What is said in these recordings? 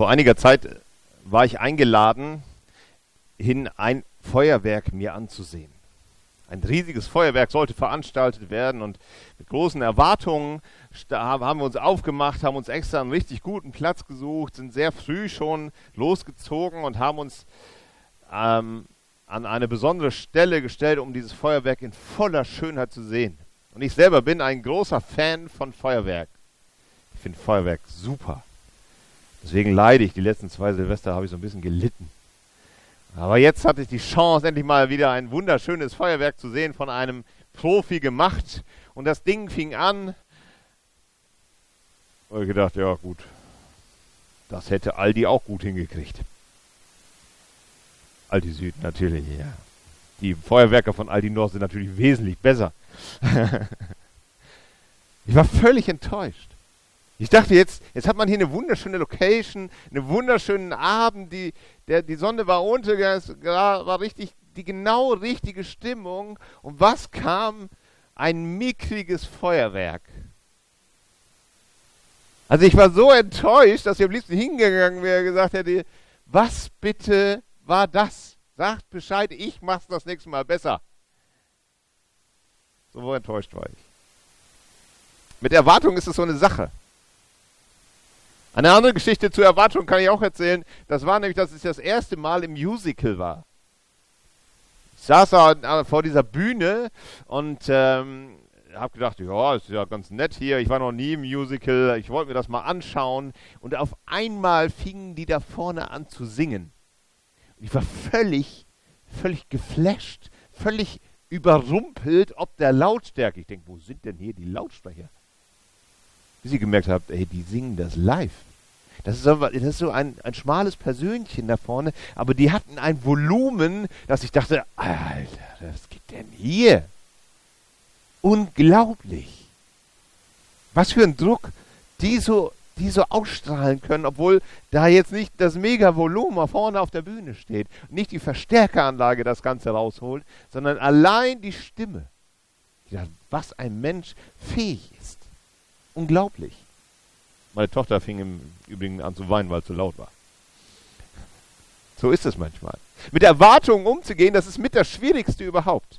Vor einiger Zeit war ich eingeladen, hin ein Feuerwerk mir anzusehen. Ein riesiges Feuerwerk sollte veranstaltet werden und mit großen Erwartungen haben wir uns aufgemacht, haben uns extra einen richtig guten Platz gesucht, sind sehr früh schon losgezogen und haben uns ähm, an eine besondere Stelle gestellt, um dieses Feuerwerk in voller Schönheit zu sehen. Und ich selber bin ein großer Fan von Feuerwerk. Ich finde Feuerwerk super. Deswegen leide ich. Die letzten zwei Silvester habe ich so ein bisschen gelitten. Aber jetzt hatte ich die Chance, endlich mal wieder ein wunderschönes Feuerwerk zu sehen, von einem Profi gemacht. Und das Ding fing an. Und ich gedacht, ja gut, das hätte Aldi auch gut hingekriegt. Aldi Süd natürlich, ja. Die Feuerwerker von Aldi Nord sind natürlich wesentlich besser. ich war völlig enttäuscht. Ich dachte jetzt, jetzt hat man hier eine wunderschöne Location, einen wunderschönen Abend, die, der, die Sonne war untergegangen, war richtig, die genau richtige Stimmung. Und was kam? Ein mickriges Feuerwerk. Also ich war so enttäuscht, dass ich am liebsten hingegangen wäre und gesagt hätte, was bitte war das? Sagt Bescheid, ich mach's das nächste Mal besser. So enttäuscht war ich. Mit Erwartung ist es so eine Sache. Eine andere Geschichte zur Erwartung kann ich auch erzählen. Das war nämlich, dass es das erste Mal im Musical war. Ich saß da vor dieser Bühne und ähm, habe gedacht, ja, ist ja ganz nett hier. Ich war noch nie im Musical. Ich wollte mir das mal anschauen. Und auf einmal fingen die da vorne an zu singen. Und ich war völlig, völlig geflasht, völlig überrumpelt ob der Lautstärke. Ich denke, wo sind denn hier die Lautsprecher? Bis ich gemerkt habe, ey, die singen das live. Das ist, so, das ist so ein, ein schmales Persönchen da vorne, aber die hatten ein Volumen, dass ich dachte, Alter, was geht denn hier? Unglaublich. Was für ein Druck die so, die so ausstrahlen können, obwohl da jetzt nicht das Mega-Volumen vorne auf der Bühne steht. Nicht die Verstärkeranlage das Ganze rausholt, sondern allein die Stimme. Ja, was ein Mensch fähig ist. Unglaublich. Meine Tochter fing im Übrigen an zu weinen, weil es zu laut war. So ist es manchmal. Mit Erwartungen umzugehen, das ist mit das Schwierigste überhaupt.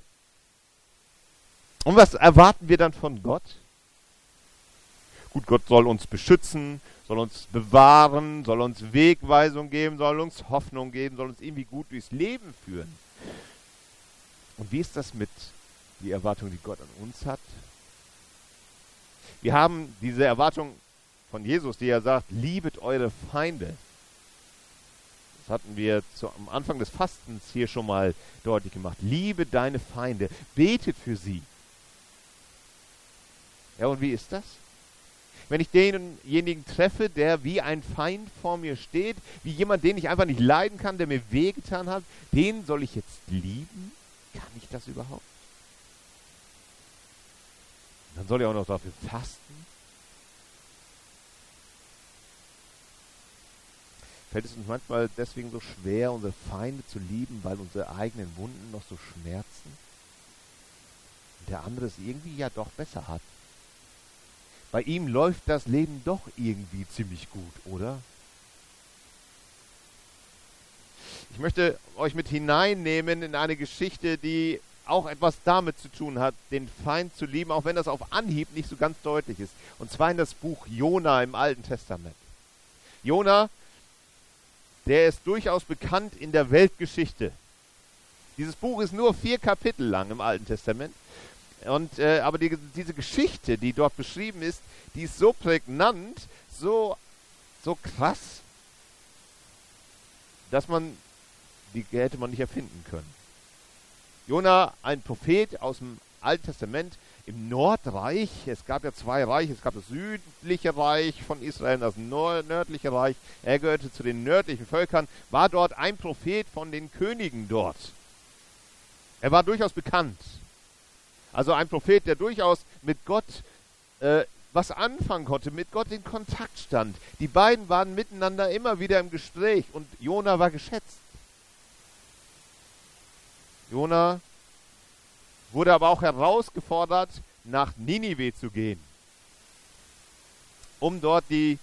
Und was erwarten wir dann von Gott? Gut, Gott soll uns beschützen, soll uns bewahren, soll uns Wegweisung geben, soll uns Hoffnung geben, soll uns irgendwie gut durchs Leben führen. Und wie ist das mit die Erwartung, die Gott an uns hat? Wir haben diese Erwartung von Jesus, die er sagt, liebet eure Feinde. Das hatten wir zu, am Anfang des Fastens hier schon mal deutlich gemacht. Liebe deine Feinde, betet für sie. Ja, und wie ist das? Wenn ich denjenigen treffe, der wie ein Feind vor mir steht, wie jemand, den ich einfach nicht leiden kann, der mir wehgetan hat, den soll ich jetzt lieben? Kann ich das überhaupt? Dann soll ich auch noch dafür fasten. Fällt es uns manchmal deswegen so schwer, unsere Feinde zu lieben, weil unsere eigenen Wunden noch so schmerzen? Und der andere es irgendwie ja doch besser hat. Bei ihm läuft das Leben doch irgendwie ziemlich gut, oder? Ich möchte euch mit hineinnehmen in eine Geschichte, die auch etwas damit zu tun hat, den Feind zu lieben, auch wenn das auf Anhieb nicht so ganz deutlich ist. Und zwar in das Buch Jona im Alten Testament. Jona, der ist durchaus bekannt in der Weltgeschichte. Dieses Buch ist nur vier Kapitel lang im Alten Testament. Und, äh, aber die, diese Geschichte, die dort beschrieben ist, die ist so prägnant, so, so krass, dass man, die hätte man nicht erfinden können. Jona, ein Prophet aus dem Alten Testament im Nordreich. Es gab ja zwei Reiche. Es gab das südliche Reich von Israel, das nördliche Reich. Er gehörte zu den nördlichen Völkern, war dort ein Prophet von den Königen dort. Er war durchaus bekannt. Also ein Prophet, der durchaus mit Gott äh, was anfangen konnte, mit Gott in Kontakt stand. Die beiden waren miteinander immer wieder im Gespräch und Jona war geschätzt. Jona wurde aber auch herausgefordert, nach Ninive zu gehen, um dort die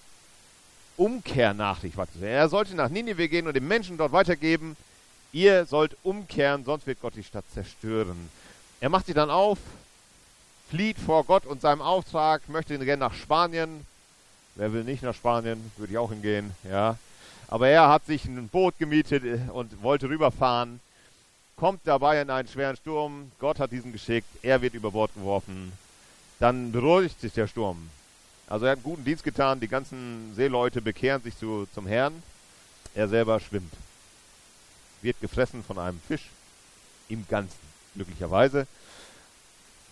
Umkehrnachricht weiterzugeben. Er sollte nach Ninive gehen und den Menschen dort weitergeben, ihr sollt umkehren, sonst wird Gott die Stadt zerstören. Er macht sie dann auf, flieht vor Gott und seinem Auftrag, möchte gerne nach Spanien. Wer will nicht nach Spanien? Würde ich auch hingehen, ja. Aber er hat sich ein Boot gemietet äh, und wollte rüberfahren, kommt dabei in einen schweren Sturm. Gott hat diesen geschickt, er wird über Bord geworfen. Dann beruhigt sich der Sturm. Also er hat einen guten Dienst getan, die ganzen Seeleute bekehren sich zu, zum Herrn. Er selber schwimmt. Wird gefressen von einem Fisch. Im Ganzen, glücklicherweise.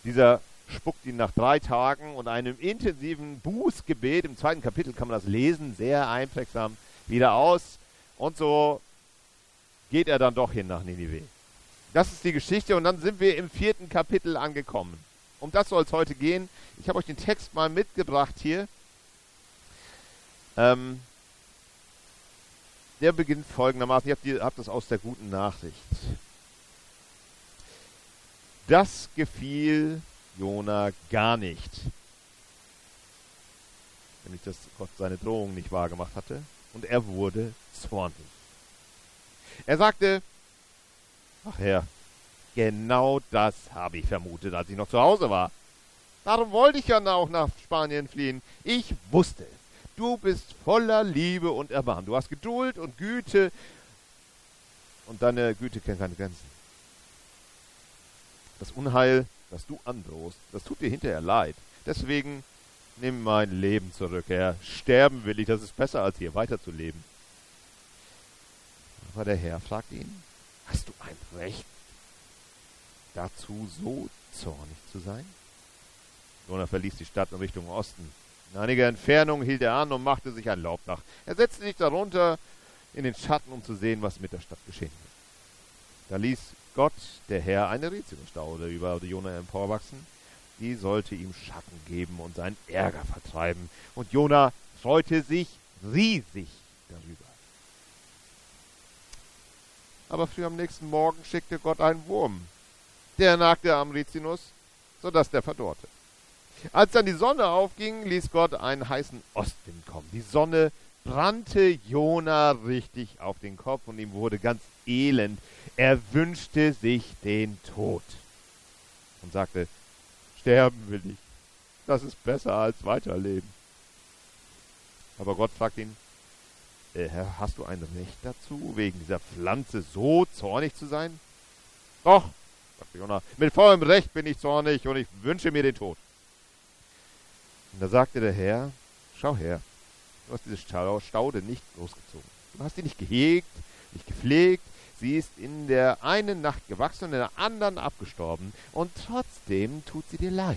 Dieser spuckt ihn nach drei Tagen und einem intensiven Bußgebet, im zweiten Kapitel kann man das lesen, sehr einprägsam, wieder aus. Und so geht er dann doch hin nach Ninive. Das ist die Geschichte und dann sind wir im vierten Kapitel angekommen. Um das soll es heute gehen. Ich habe euch den Text mal mitgebracht hier. Ähm, der beginnt folgendermaßen. Ihr habt das aus der guten Nachricht. Das gefiel Jona gar nicht. Nämlich, dass Gott seine Drohung nicht wahrgemacht hatte. Und er wurde zornig. Er sagte, ach Herr, genau das habe ich vermutet, als ich noch zu Hause war. Darum wollte ich ja auch nach Spanien fliehen. Ich wusste es. Du bist voller Liebe und Erbarmen. Du hast Geduld und Güte. Und deine Güte kennt keine Grenzen. Das Unheil das du androhst, das tut dir hinterher leid. Deswegen nimm mein Leben zurück, Herr. Sterben will ich, das ist besser, als hier weiterzuleben. Aber der Herr fragt ihn, hast du ein Recht dazu, so zornig zu sein? Jonah verließ die Stadt in Richtung Osten. In einiger Entfernung hielt er an und machte sich ein Laubdach. Er setzte sich darunter in den Schatten, um zu sehen, was mit der Stadt geschehen wird. Da ließ Gott, der Herr, eine Rizinusstaude über Jona emporwachsen. Die sollte ihm Schatten geben und seinen Ärger vertreiben. Und Jona freute sich riesig darüber. Aber früh am nächsten Morgen schickte Gott einen Wurm. Der nagte am Rizinus, sodass der verdorrte. Als dann die Sonne aufging, ließ Gott einen heißen Ostwind kommen. Die Sonne brannte Jona richtig auf den Kopf und ihm wurde ganz elend. Er wünschte sich den Tod und sagte, sterben will ich. Das ist besser als weiterleben. Aber Gott fragt ihn, äh, hast du ein Recht dazu, wegen dieser Pflanze so zornig zu sein? Doch, sagte Jonah, mit vollem Recht bin ich zornig und ich wünsche mir den Tod. Und da sagte der Herr, schau her, du hast diese Staude nicht großgezogen. Du hast sie nicht gehegt, nicht gepflegt, Sie ist in der einen Nacht gewachsen und in der anderen abgestorben, und trotzdem tut sie dir leid.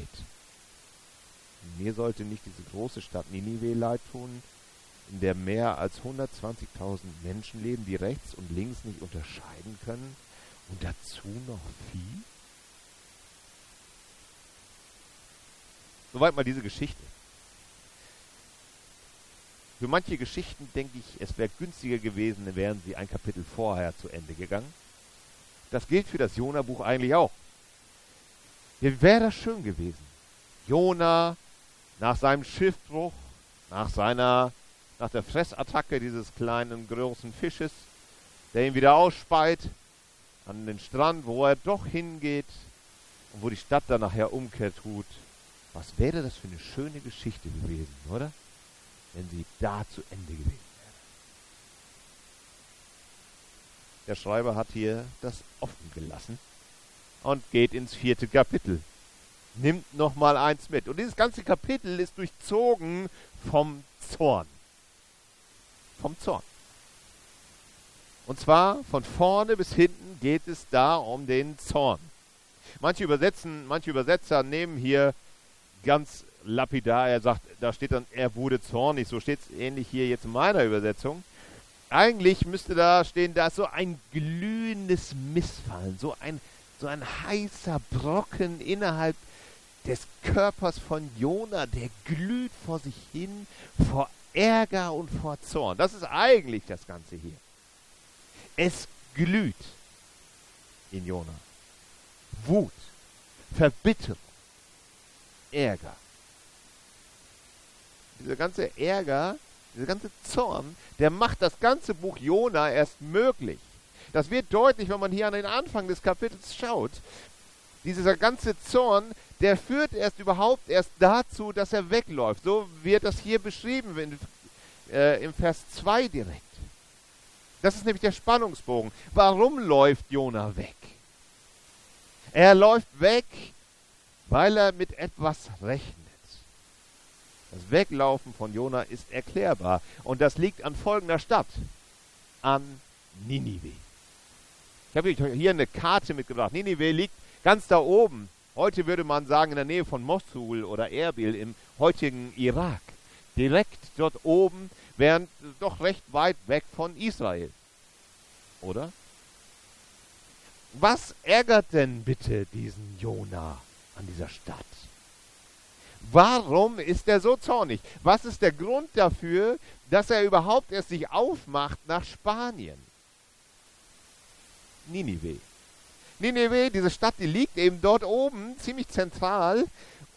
Mir sollte nicht diese große Stadt Ninive leid tun, in der mehr als 120.000 Menschen leben, die rechts und links nicht unterscheiden können, und dazu noch Vieh? Soweit mal diese Geschichte. Für manche Geschichten denke ich, es wäre günstiger gewesen, wären sie ein Kapitel vorher zu Ende gegangen. Das gilt für das Jona-Buch eigentlich auch. Wie wäre das schön gewesen? Jona nach seinem Schiffbruch, nach seiner, nach der Fressattacke dieses kleinen, großen Fisches, der ihn wieder ausspeit, an den Strand, wo er doch hingeht und wo die Stadt dann nachher Umkehr tut. Was wäre das für eine schöne Geschichte gewesen, oder? wenn sie da zu Ende gewesen wäre. Der Schreiber hat hier das offen gelassen und geht ins vierte Kapitel. Nimmt nochmal eins mit. Und dieses ganze Kapitel ist durchzogen vom Zorn. Vom Zorn. Und zwar von vorne bis hinten geht es da um den Zorn. Manche übersetzen, manche Übersetzer nehmen hier ganz lapidar, er sagt, da steht dann, er wurde zornig, so steht es ähnlich hier jetzt in meiner Übersetzung. Eigentlich müsste da stehen, da ist so ein glühendes Missfallen, so ein, so ein heißer Brocken innerhalb des Körpers von Jona, der glüht vor sich hin, vor Ärger und vor Zorn. Das ist eigentlich das Ganze hier. Es glüht in Jona. Wut, Verbitterung, Ärger. Dieser ganze Ärger, dieser ganze Zorn, der macht das ganze Buch Jona erst möglich. Das wird deutlich, wenn man hier an den Anfang des Kapitels schaut. Dieser ganze Zorn, der führt erst überhaupt erst dazu, dass er wegläuft. So wird das hier beschrieben in, äh, im Vers 2 direkt. Das ist nämlich der Spannungsbogen. Warum läuft Jona weg? Er läuft weg, weil er mit etwas rechnet. Das Weglaufen von Jona ist erklärbar. Und das liegt an folgender Stadt. An Ninive. Ich habe hier eine Karte mitgebracht. Ninive liegt ganz da oben. Heute würde man sagen in der Nähe von Mosul oder Erbil im heutigen Irak. Direkt dort oben, während doch recht weit weg von Israel. Oder? Was ärgert denn bitte diesen Jona an dieser Stadt? Warum ist er so zornig? Was ist der Grund dafür, dass er überhaupt erst sich aufmacht nach Spanien? Ninive. Ninive, diese Stadt, die liegt eben dort oben, ziemlich zentral,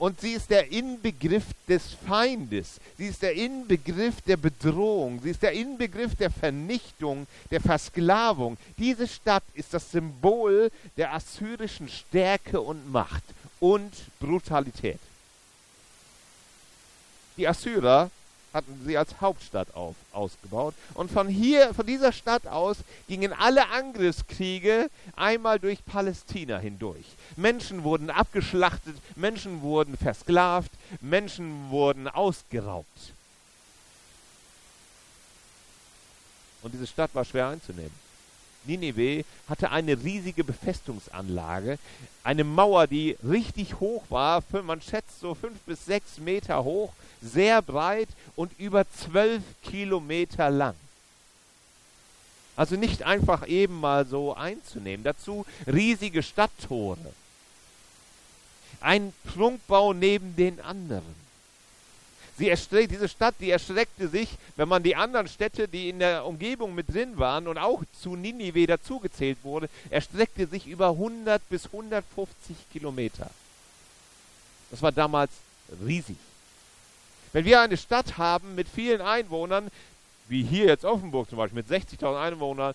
und sie ist der Inbegriff des Feindes. Sie ist der Inbegriff der Bedrohung. Sie ist der Inbegriff der Vernichtung, der Versklavung. Diese Stadt ist das Symbol der assyrischen Stärke und Macht und Brutalität. Die Assyrer hatten sie als Hauptstadt auf, ausgebaut. Und von hier, von dieser Stadt aus gingen alle Angriffskriege einmal durch Palästina hindurch. Menschen wurden abgeschlachtet, Menschen wurden versklavt, Menschen wurden ausgeraubt. Und diese Stadt war schwer einzunehmen. Nineveh hatte eine riesige Befestungsanlage, eine Mauer, die richtig hoch war, man schätzt so fünf bis sechs Meter hoch, sehr breit und über zwölf Kilometer lang. Also nicht einfach eben mal so einzunehmen. Dazu riesige Stadttore. Ein Prunkbau neben den anderen. Sie diese Stadt, die erstreckte sich, wenn man die anderen Städte, die in der Umgebung mit drin waren und auch zu Ninive dazugezählt wurde, erstreckte sich über 100 bis 150 Kilometer. Das war damals riesig. Wenn wir eine Stadt haben mit vielen Einwohnern, wie hier jetzt Offenburg zum Beispiel mit 60.000 Einwohnern,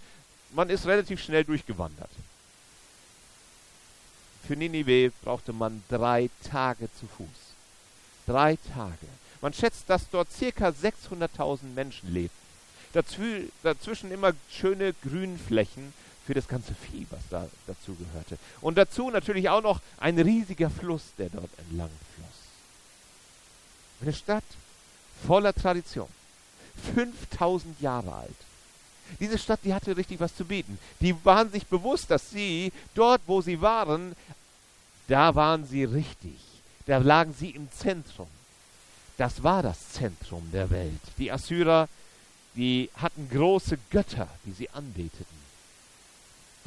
man ist relativ schnell durchgewandert. Für Ninive brauchte man drei Tage zu Fuß. Drei Tage. Man schätzt, dass dort circa 600.000 Menschen lebten. Dazw dazwischen immer schöne Grünflächen für das ganze Vieh, was da dazu gehörte. Und dazu natürlich auch noch ein riesiger Fluss, der dort entlang floss. Eine Stadt voller Tradition. 5000 Jahre alt. Diese Stadt, die hatte richtig was zu bieten. Die waren sich bewusst, dass sie dort, wo sie waren, da waren sie richtig. Da lagen sie im Zentrum. Das war das Zentrum der Welt. Die Assyrer, die hatten große Götter, die sie anbeteten.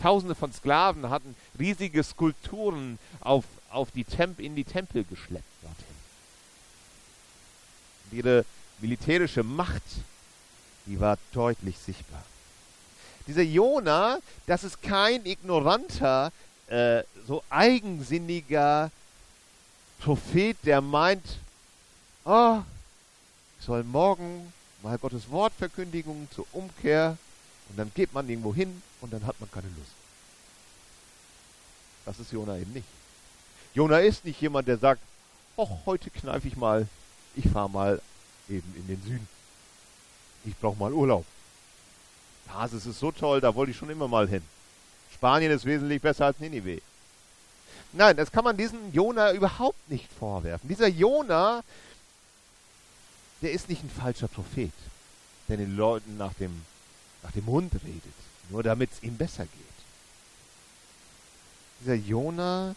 Tausende von Sklaven hatten riesige Skulpturen auf, auf die Temp in die Tempel geschleppt dorthin. Ihre militärische Macht, die war deutlich sichtbar. Dieser Jona, das ist kein ignoranter, äh, so eigensinniger Prophet, der meint, oh, ich soll morgen mal Gottes Wortverkündigung zur Umkehr und dann geht man irgendwo hin und dann hat man keine Lust. Das ist Jona eben nicht. Jona ist nicht jemand, der sagt, oh, heute kneife ich mal, ich fahre mal eben in den Süden. Ich brauche mal Urlaub. Basis ist so toll, da wollte ich schon immer mal hin. Spanien ist wesentlich besser als Ninive. Nein, das kann man diesem Jona überhaupt nicht vorwerfen. Dieser Jona der ist nicht ein falscher Prophet, der den Leuten nach dem, nach dem Mund redet, nur damit es ihm besser geht. Dieser Jona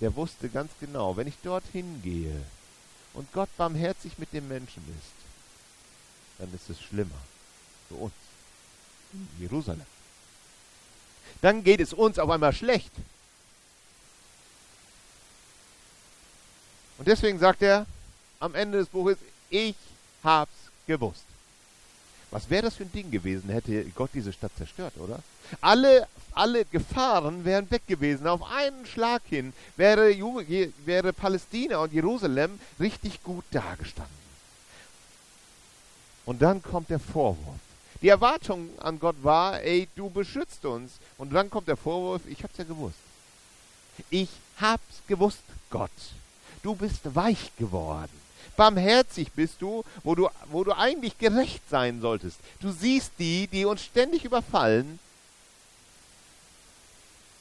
der wusste ganz genau, wenn ich dorthin gehe und Gott barmherzig mit dem Menschen ist, dann ist es schlimmer für uns in Jerusalem. Dann geht es uns auf einmal schlecht. Und deswegen sagt er am Ende des Buches, ich hab's gewusst. Was wäre das für ein Ding gewesen, hätte Gott diese Stadt zerstört, oder? Alle, alle Gefahren wären weg gewesen. Auf einen Schlag hin wäre, wäre Palästina und Jerusalem richtig gut dagestanden. Und dann kommt der Vorwurf. Die Erwartung an Gott war, ey, du beschützt uns. Und dann kommt der Vorwurf, ich hab's ja gewusst. Ich hab's gewusst, Gott. Du bist weich geworden. Barmherzig bist du, wo du, wo du eigentlich gerecht sein solltest. Du siehst die, die uns ständig überfallen.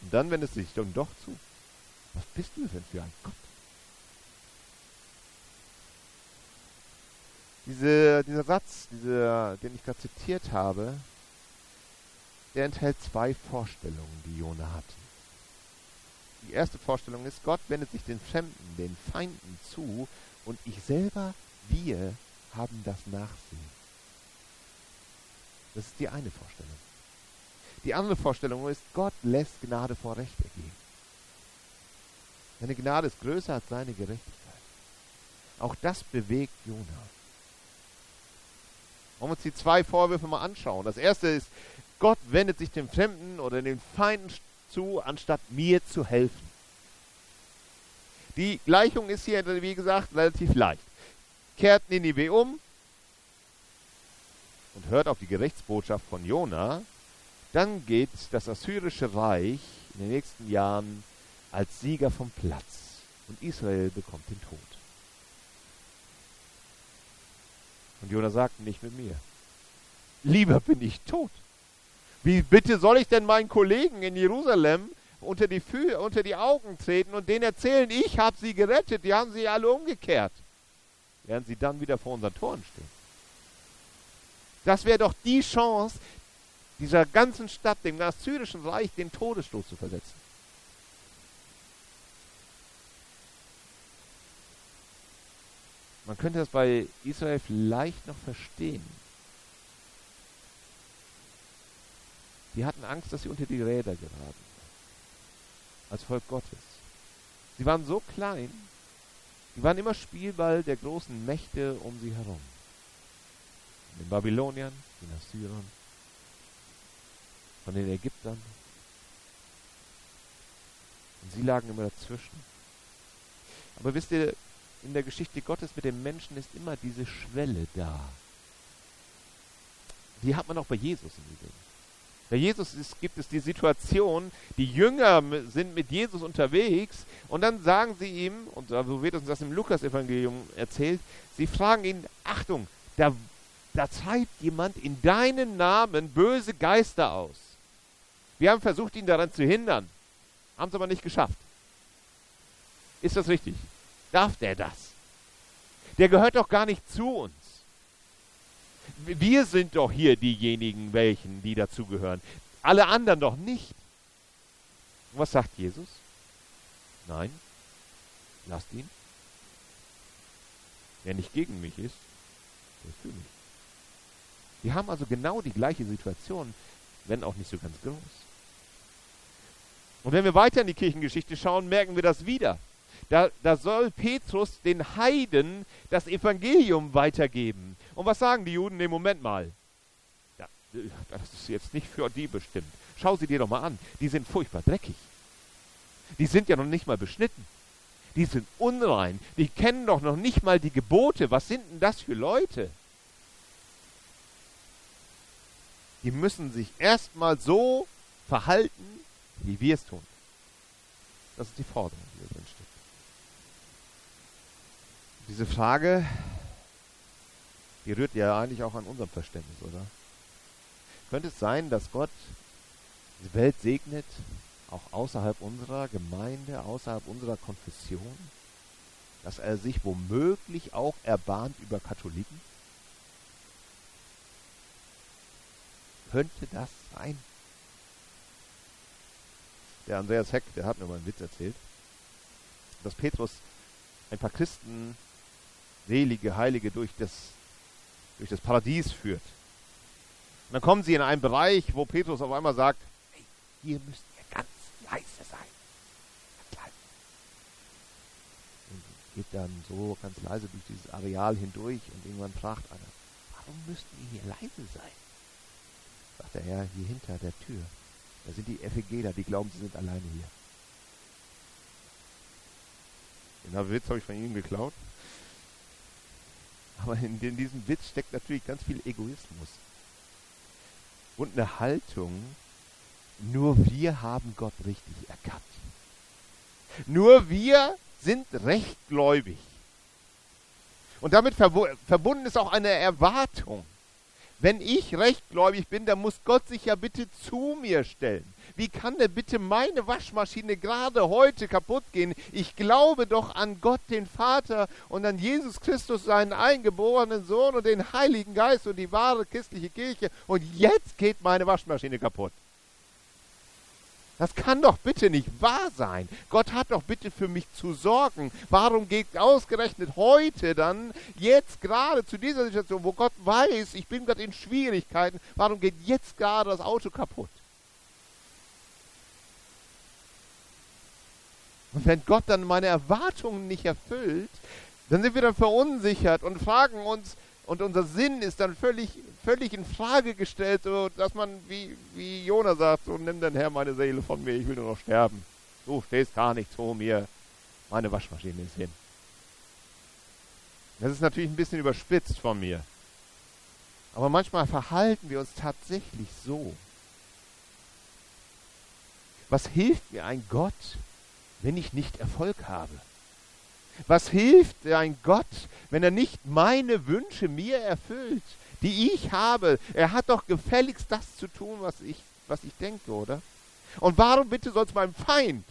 Und dann wendest du dich dann doch zu. Was bist du denn für ein Gott? Diese, dieser Satz, dieser, den ich gerade zitiert habe, der enthält zwei Vorstellungen, die Jona hat. Die erste Vorstellung ist, Gott wendet sich den Fremden, den Feinden zu und ich selber, wir haben das Nachsehen. Das ist die eine Vorstellung. Die andere Vorstellung ist, Gott lässt Gnade vor Recht ergehen. Seine Gnade ist größer als seine Gerechtigkeit. Auch das bewegt Jona. Wollen wir uns die zwei Vorwürfe mal anschauen. Das erste ist, Gott wendet sich dem Fremden oder den Feinden zu, anstatt mir zu helfen. Die Gleichung ist hier, wie gesagt, relativ leicht. Kehrt Ninive um und hört auf die Gerichtsbotschaft von Jona, dann geht das assyrische Reich in den nächsten Jahren als Sieger vom Platz und Israel bekommt den Tod. Und Jona sagt, nicht mit mir. Lieber bin ich tot. Wie bitte soll ich denn meinen Kollegen in Jerusalem unter die, Fü unter die Augen treten und denen erzählen, ich habe sie gerettet, die haben sie alle umgekehrt, während sie dann wieder vor unseren Toren stehen. Das wäre doch die Chance, dieser ganzen Stadt, dem assyrischen Reich, den Todesstoß zu versetzen. Man könnte das bei Israel vielleicht noch verstehen. Die hatten Angst, dass sie unter die Räder geraten als Volk Gottes. Sie waren so klein, sie waren immer Spielball der großen Mächte um sie herum. Den Babyloniern, den Assyrern, von den Ägyptern. Und sie lagen immer dazwischen. Aber wisst ihr, in der Geschichte Gottes mit dem Menschen ist immer diese Schwelle da. Die hat man auch bei Jesus im Übrigen. Bei Jesus ist, gibt es die Situation, die Jünger sind mit Jesus unterwegs und dann sagen sie ihm, und so wird uns das im Lukas-Evangelium erzählt, sie fragen ihn, Achtung, da, da treibt jemand in deinen Namen böse Geister aus. Wir haben versucht, ihn daran zu hindern, haben es aber nicht geschafft. Ist das richtig? Darf der das? Der gehört doch gar nicht zu uns. Wir sind doch hier diejenigen, welchen, die dazugehören. Alle anderen doch nicht. Und was sagt Jesus? Nein, lasst ihn. Wer nicht gegen mich ist, der ist für mich. Wir haben also genau die gleiche Situation, wenn auch nicht so ganz groß. Und wenn wir weiter in die Kirchengeschichte schauen, merken wir das wieder. Da, da soll Petrus den Heiden das Evangelium weitergeben. Und was sagen die Juden? Nee, Moment mal. Ja, das ist jetzt nicht für die bestimmt. Schau sie dir doch mal an. Die sind furchtbar dreckig. Die sind ja noch nicht mal beschnitten. Die sind unrein. Die kennen doch noch nicht mal die Gebote. Was sind denn das für Leute? Die müssen sich erstmal so verhalten, wie wir es tun. Das ist die Forderung, steht. Diese Frage, die rührt ja eigentlich auch an unserem Verständnis, oder? Könnte es sein, dass Gott die Welt segnet, auch außerhalb unserer Gemeinde, außerhalb unserer Konfession? Dass er sich womöglich auch erbarmt über Katholiken? Könnte das sein? Der Andreas Heck, der hat mir mal einen Witz erzählt. dass Petrus ein paar Christen, selige, heilige durch das, durch das Paradies führt. Und dann kommen sie in einen Bereich, wo Petrus auf einmal sagt, hey, hier müsst ihr ganz leise sein. Ganz leise. Und geht dann so ganz leise durch dieses Areal hindurch und irgendwann fragt einer, warum müsst ihr hier leise sein? Sagt der Herr, hier hinter der Tür. Da sind die FEGler, die glauben, sie sind alleine hier. Den Witz habe ich von Ihnen geklaut. Aber in, in diesem Witz steckt natürlich ganz viel Egoismus. Und eine Haltung, nur wir haben Gott richtig erkannt. Nur wir sind rechtgläubig. Und damit verbunden ist auch eine Erwartung. Wenn ich rechtgläubig bin, dann muss Gott sich ja bitte zu mir stellen. Wie kann denn bitte meine Waschmaschine gerade heute kaputt gehen? Ich glaube doch an Gott, den Vater und an Jesus Christus, seinen eingeborenen Sohn und den Heiligen Geist und die wahre christliche Kirche. Und jetzt geht meine Waschmaschine kaputt. Das kann doch bitte nicht wahr sein. Gott hat doch bitte für mich zu sorgen. Warum geht ausgerechnet heute dann, jetzt gerade zu dieser Situation, wo Gott weiß, ich bin gerade in Schwierigkeiten, warum geht jetzt gerade das Auto kaputt? Und wenn Gott dann meine Erwartungen nicht erfüllt, dann sind wir dann verunsichert und fragen uns, und unser Sinn ist dann völlig, völlig in Frage gestellt, so dass man, wie, wie Jona sagt, so nimm dein Herr meine Seele von mir, ich will nur noch sterben. Du stehst gar nicht vor mir, meine Waschmaschine ist hin. Das ist natürlich ein bisschen überspitzt von mir. Aber manchmal verhalten wir uns tatsächlich so. Was hilft mir ein Gott, wenn ich nicht Erfolg habe? Was hilft ein Gott, wenn er nicht meine Wünsche mir erfüllt, die ich habe? Er hat doch gefälligst das zu tun, was ich, was ich denke, oder? Und warum bitte soll es meinem Feind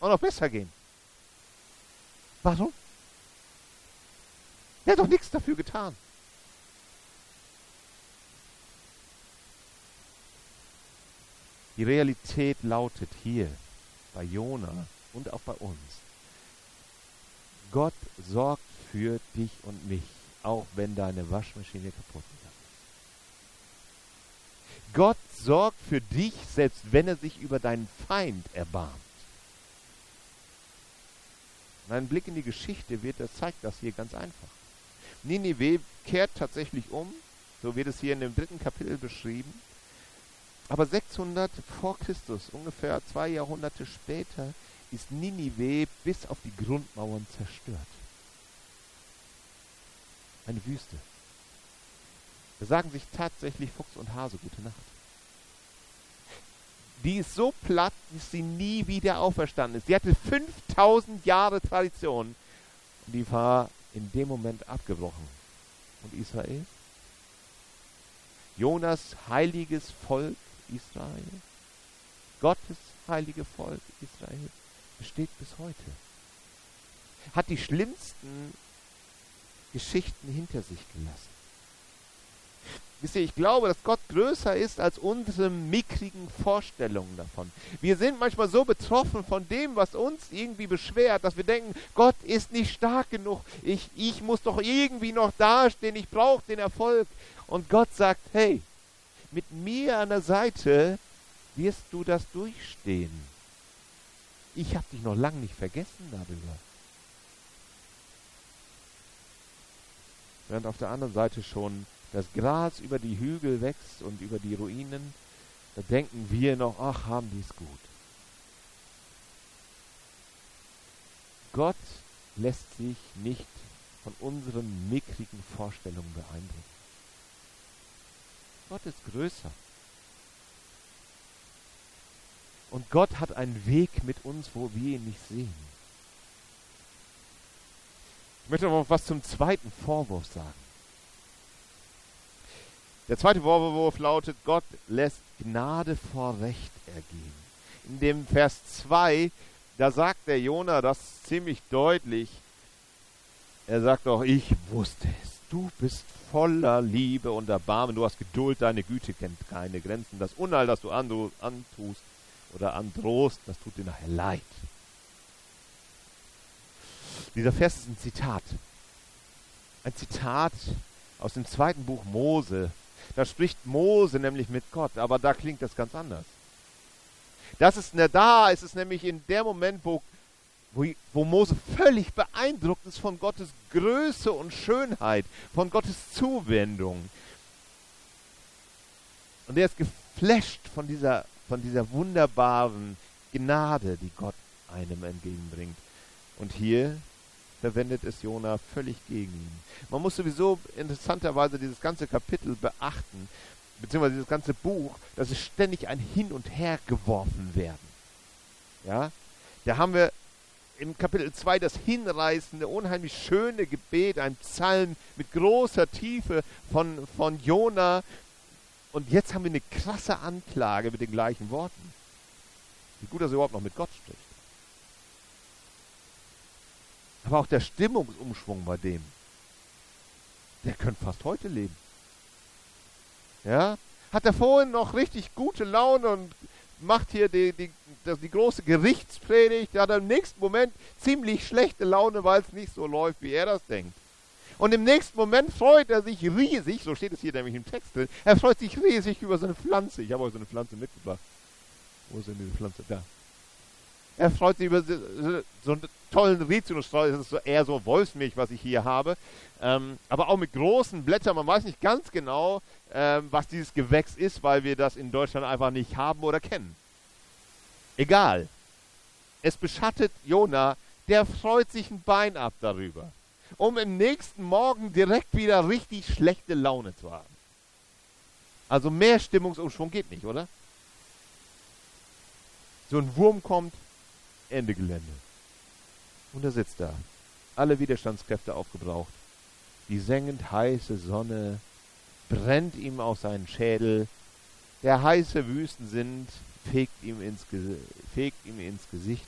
auch noch besser gehen? Warum? Er hat doch nichts dafür getan. Die Realität lautet hier bei Jona und auch bei uns. Gott sorgt für dich und mich, auch wenn deine Waschmaschine kaputt ist. Gott sorgt für dich, selbst wenn er sich über deinen Feind erbarmt. Und ein Blick in die Geschichte wird, das zeigt das hier ganz einfach. Ninive kehrt tatsächlich um, so wird es hier in dem dritten Kapitel beschrieben. Aber 600 vor Christus, ungefähr zwei Jahrhunderte später, ist Ninive bis auf die Grundmauern zerstört. Eine Wüste. Da sagen sich tatsächlich Fuchs und Hase gute Nacht. Die ist so platt, dass sie nie wieder auferstanden ist. Sie hatte 5000 Jahre Tradition und die war in dem Moment abgebrochen. Und Israel? Jonas heiliges Volk Israel, Gottes heilige Volk Israel, besteht bis heute. Hat die schlimmsten Geschichten hinter sich gelassen. Wisst ihr, ich glaube, dass Gott größer ist als unsere mickrigen Vorstellungen davon. Wir sind manchmal so betroffen von dem, was uns irgendwie beschwert, dass wir denken, Gott ist nicht stark genug. Ich, ich muss doch irgendwie noch dastehen. Ich brauche den Erfolg. Und Gott sagt, hey, mit mir an der Seite wirst du das durchstehen. Ich habe dich noch lange nicht vergessen darüber. Während auf der anderen Seite schon das Gras über die Hügel wächst und über die Ruinen, da denken wir noch, ach, haben die es gut. Gott lässt sich nicht von unseren mickrigen Vorstellungen beeindrucken. Gott ist größer. Und Gott hat einen Weg mit uns, wo wir ihn nicht sehen. Ich möchte noch was zum zweiten Vorwurf sagen. Der zweite Vorwurf lautet, Gott lässt Gnade vor Recht ergehen. In dem Vers 2, da sagt der Jona das ziemlich deutlich. Er sagt doch, ich wusste es. Du bist voller Liebe und Erbarmen. Du hast Geduld, deine Güte kennt keine Grenzen. Das Unheil, das du antust oder androhst, das tut dir nachher leid. Dieser Vers ist ein Zitat. Ein Zitat aus dem zweiten Buch Mose. Da spricht Mose nämlich mit Gott, aber da klingt das ganz anders. Das ist ne, da, ist es nämlich in dem Moment, wo, wo, wo Mose völlig beeindruckt ist von Gottes Größe und Schönheit, von Gottes Zuwendung. Und er ist geflasht von dieser, von dieser wunderbaren Gnade, die Gott einem entgegenbringt. Und hier verwendet es Jona völlig gegen ihn. Man muss sowieso interessanterweise dieses ganze Kapitel beachten, beziehungsweise dieses ganze Buch, dass es ständig ein Hin und Her geworfen werden. Ja, da haben wir im Kapitel 2 das hinreißende, unheimlich schöne Gebet, ein Psalm mit großer Tiefe von, von Jona. Und jetzt haben wir eine krasse Anklage mit den gleichen Worten. Wie gut, dass er überhaupt noch mit Gott spricht. Aber auch der Stimmungsumschwung bei dem, der könnte fast heute leben. Ja? Hat er vorhin noch richtig gute Laune und macht hier die, die, die, die große Gerichtspredigt, hat im nächsten Moment ziemlich schlechte Laune, weil es nicht so läuft, wie er das denkt. Und im nächsten Moment freut er sich riesig, so steht es hier nämlich im Text drin, er freut sich riesig über seine Pflanze. Ich habe euch so eine Pflanze mitgebracht. Wo ist denn diese Pflanze? Da. Er freut sich über so einen tollen Rizinusstrauch. Das ist so eher so Wolfsmilch, was ich hier habe. Ähm, aber auch mit großen Blättern. Man weiß nicht ganz genau, ähm, was dieses Gewächs ist, weil wir das in Deutschland einfach nicht haben oder kennen. Egal. Es beschattet Jona, der freut sich ein Bein ab darüber, um im nächsten Morgen direkt wieder richtig schlechte Laune zu haben. Also mehr Stimmungsumschwung geht nicht, oder? So ein Wurm kommt, Ende Gelände. Und er sitzt da. Alle Widerstandskräfte aufgebraucht. Die sengend heiße Sonne brennt ihm auf seinen Schädel. Der heiße Wüstensinn fegt ihm ins, fegt ihm ins Gesicht.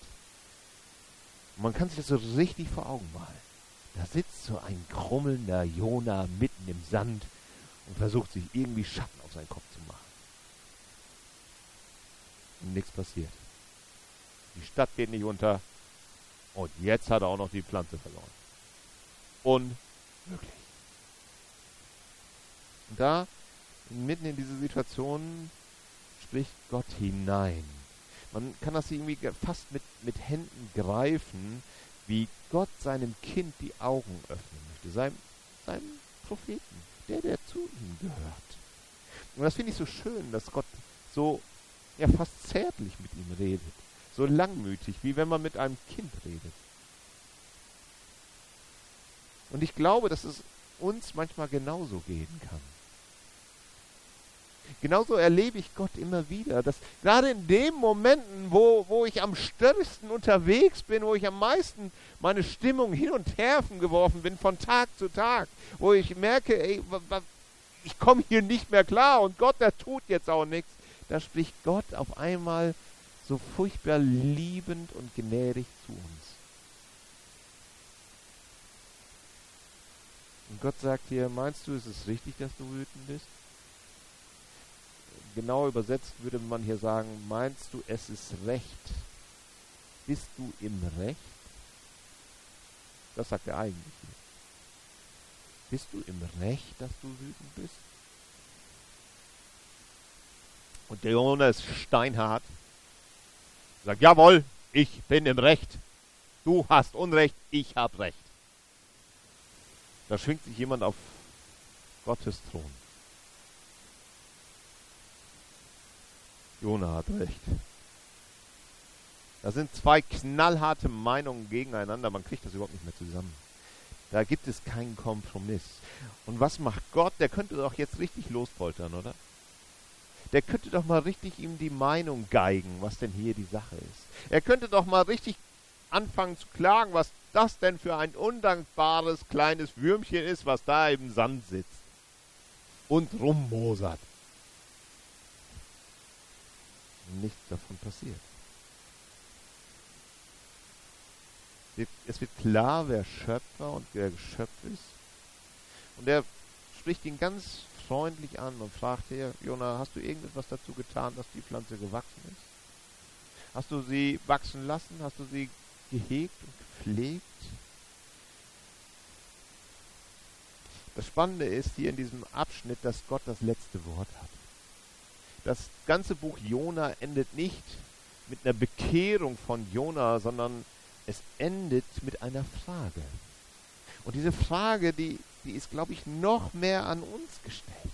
Und man kann sich das so richtig vor Augen malen. Da sitzt so ein krummelnder Jona mitten im Sand und versucht sich irgendwie Schatten auf seinen Kopf zu machen. Und nichts passiert. Die Stadt geht nicht unter. Und jetzt hat er auch noch die Pflanze verloren. Unmöglich. Und da, mitten in diese Situation, spricht Gott hinein. Man kann das irgendwie fast mit, mit Händen greifen, wie Gott seinem Kind die Augen öffnen möchte, seinem, seinem Propheten, der, der zu ihm gehört. Und das finde ich so schön, dass Gott so ja, fast zärtlich mit ihm redet so langmütig, wie wenn man mit einem Kind redet. Und ich glaube, dass es uns manchmal genauso gehen kann. Genauso erlebe ich Gott immer wieder, dass gerade in den Momenten, wo, wo ich am stärksten unterwegs bin, wo ich am meisten meine Stimmung hin und her geworfen bin, von Tag zu Tag, wo ich merke, ey, ich komme hier nicht mehr klar und Gott, der tut jetzt auch nichts, da spricht Gott auf einmal so furchtbar liebend und gnädig zu uns. Und Gott sagt hier, meinst du, ist es richtig, dass du wütend bist? Genau übersetzt würde man hier sagen, meinst du, es ist recht? Bist du im Recht? Das sagt er eigentlich. Bist du im Recht, dass du wütend bist? Und der Jonas ist steinhart. Sagt, jawohl, ich bin im Recht. Du hast Unrecht, ich habe Recht. Da schwingt sich jemand auf Gottes Thron. Jona hat recht. Da sind zwei knallharte Meinungen gegeneinander. Man kriegt das überhaupt nicht mehr zusammen. Da gibt es keinen Kompromiss. Und was macht Gott? Der könnte doch jetzt richtig lospoltern, oder? Der könnte doch mal richtig ihm die Meinung geigen, was denn hier die Sache ist. Er könnte doch mal richtig anfangen zu klagen, was das denn für ein undankbares kleines Würmchen ist, was da im Sand sitzt und rummosert. Nichts davon passiert. Es wird klar, wer Schöpfer und wer Geschöpf ist. Und er spricht ihn ganz freundlich an und fragte, Jona, hast du irgendetwas dazu getan, dass die Pflanze gewachsen ist? Hast du sie wachsen lassen? Hast du sie gehegt und gepflegt? Das Spannende ist hier in diesem Abschnitt, dass Gott das letzte Wort hat. Das ganze Buch Jona endet nicht mit einer Bekehrung von Jona, sondern es endet mit einer Frage. Und diese Frage, die, die ist, glaube ich, noch mehr an uns gestellt.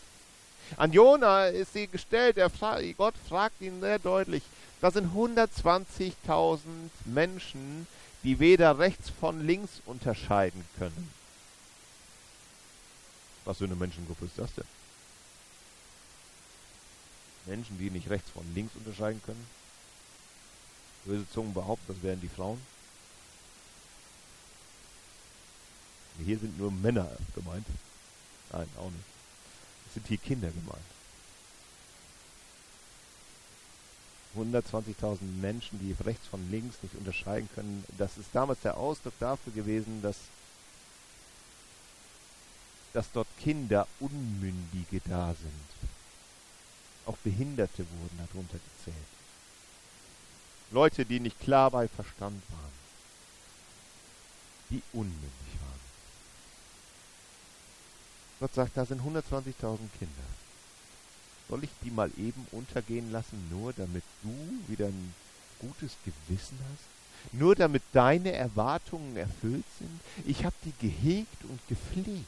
An Jona ist sie gestellt. Fra Gott fragt ihn sehr deutlich. Da sind 120.000 Menschen, die weder rechts von links unterscheiden können. Was für eine Menschengruppe ist das denn? Menschen, die nicht rechts von links unterscheiden können? Böse Zungen behaupten, das wären die Frauen. Hier sind nur Männer gemeint. Nein, auch nicht. Es sind hier Kinder gemeint. 120.000 Menschen, die rechts von links nicht unterscheiden können. Das ist damals der Ausdruck dafür gewesen, dass, dass dort Kinder, Unmündige da sind. Auch Behinderte wurden darunter gezählt. Leute, die nicht klar bei Verstand waren. Die unmündig waren. Gott sagt, da sind 120.000 Kinder. Soll ich die mal eben untergehen lassen, nur damit du wieder ein gutes Gewissen hast? Nur damit deine Erwartungen erfüllt sind? Ich habe die gehegt und gepflegt.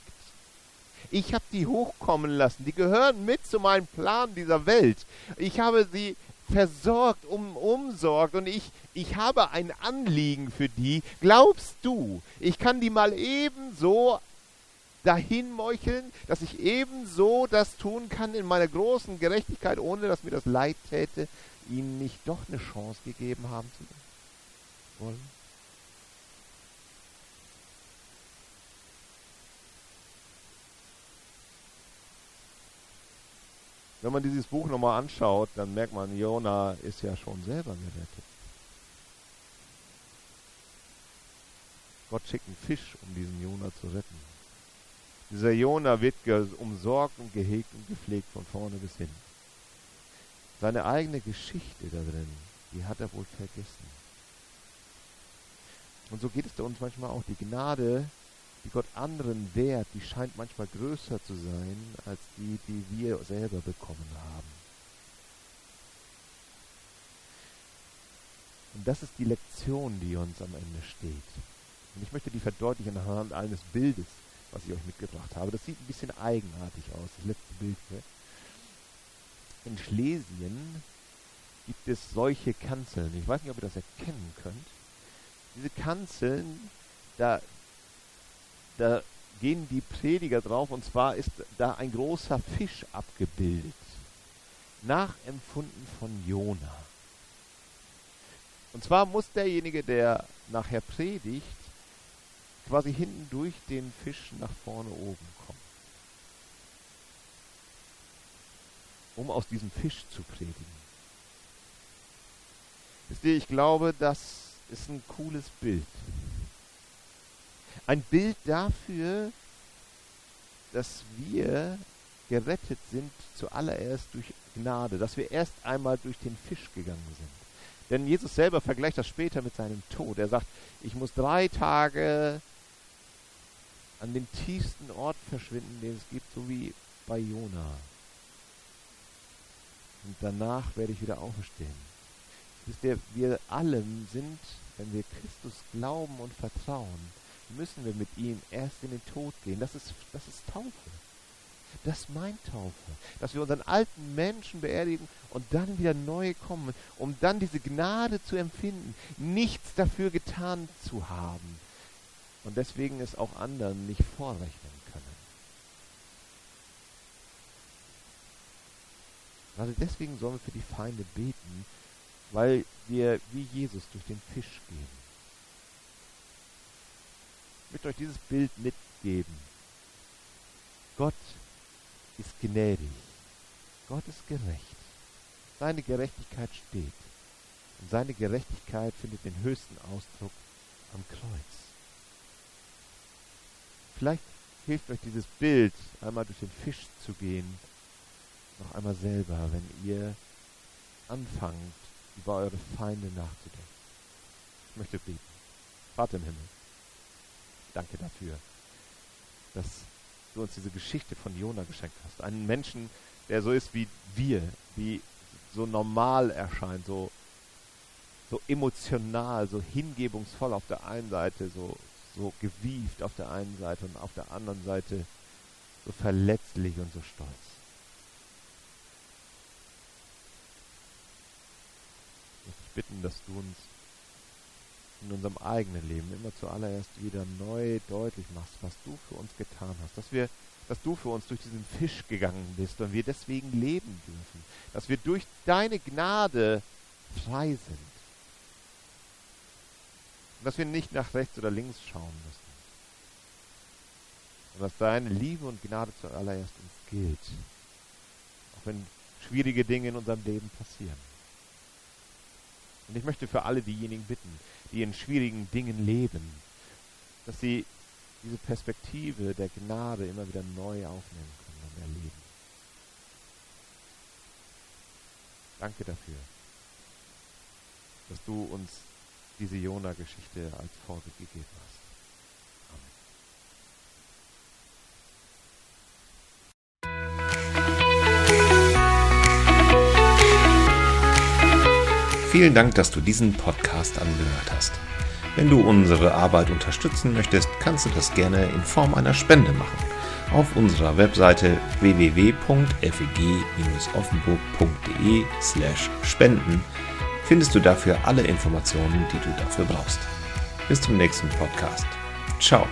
Ich habe die hochkommen lassen. Die gehören mit zu meinem Plan dieser Welt. Ich habe sie versorgt, um, umsorgt und ich, ich habe ein Anliegen für die. Glaubst du, ich kann die mal ebenso dahin meucheln, dass ich ebenso das tun kann in meiner großen Gerechtigkeit, ohne dass mir das leid täte, ihnen nicht doch eine Chance gegeben haben zu wollen? Wenn man dieses Buch nochmal anschaut, dann merkt man, Jona ist ja schon selber gerettet. Gott schickt einen Fisch, um diesen Jona zu retten. Dieser Jona wird umsorgt und gehegt und gepflegt von vorne bis hin. Seine eigene Geschichte da drin, die hat er wohl vergessen. Und so geht es uns manchmal auch. Die Gnade, die Gott anderen wehrt, die scheint manchmal größer zu sein als die, die wir selber bekommen haben. Und das ist die Lektion, die uns am Ende steht. Und ich möchte die verdeutlichen anhand eines Bildes, was ich euch mitgebracht habe. Das sieht ein bisschen eigenartig aus, das letzte Bild hier. In Schlesien gibt es solche Kanzeln. Ich weiß nicht, ob ihr das erkennen könnt. Diese Kanzeln, da, da gehen die Prediger drauf und zwar ist da ein großer Fisch abgebildet. Nachempfunden von Jona. Und zwar muss derjenige, der nachher predigt, quasi hinten durch den Fisch nach vorne oben kommen. Um aus diesem Fisch zu predigen. Wisst ihr, ich glaube, das ist ein cooles Bild. Ein Bild dafür, dass wir gerettet sind zuallererst durch Gnade, dass wir erst einmal durch den Fisch gegangen sind. Denn Jesus selber vergleicht das später mit seinem Tod. Er sagt, ich muss drei Tage an den tiefsten Ort verschwinden, den es gibt, so wie bei Jona. Und danach werde ich wieder auferstehen. Wir alle sind, wenn wir Christus glauben und vertrauen, müssen wir mit ihm erst in den Tod gehen. Das ist, das ist Taufe. Das ist mein Taufe. Dass wir unseren alten Menschen beerdigen und dann wieder neu kommen, um dann diese Gnade zu empfinden, nichts dafür getan zu haben, und deswegen es auch anderen nicht vorrechnen können. Also deswegen sollen wir für die Feinde beten, weil wir wie Jesus durch den Fisch gehen. Ich möchte euch dieses Bild mitgeben. Gott ist gnädig. Gott ist gerecht. Seine Gerechtigkeit steht. Und seine Gerechtigkeit findet den höchsten Ausdruck am Kreuz. Vielleicht hilft euch dieses Bild, einmal durch den Fisch zu gehen, noch einmal selber, wenn ihr anfangt, über eure Feinde nachzudenken. Ich möchte beten. Vater im Himmel, danke dafür, dass du uns diese Geschichte von Jona geschenkt hast. Einen Menschen, der so ist wie wir, wie so normal erscheint, so, so emotional, so hingebungsvoll auf der einen Seite, so, so gewieft auf der einen Seite und auf der anderen Seite so verletzlich und so stolz. Ich bitten, dass du uns in unserem eigenen Leben immer zuallererst wieder neu deutlich machst, was du für uns getan hast, dass wir dass du für uns durch diesen Fisch gegangen bist und wir deswegen leben dürfen, dass wir durch deine Gnade frei sind dass wir nicht nach rechts oder links schauen müssen, und dass deine Liebe und Gnade zuallererst uns gilt, auch wenn schwierige Dinge in unserem Leben passieren. Und ich möchte für alle diejenigen bitten, die in schwierigen Dingen leben, dass sie diese Perspektive der Gnade immer wieder neu aufnehmen können und erleben. Danke dafür, dass du uns diese Jona-Geschichte als Vorbild gegeben hast. Vielen Dank, dass du diesen Podcast angehört hast. Wenn du unsere Arbeit unterstützen möchtest, kannst du das gerne in Form einer Spende machen. Auf unserer Webseite www.feg-offenburg.de/spenden findest du dafür alle Informationen, die du dafür brauchst. Bis zum nächsten Podcast. Ciao.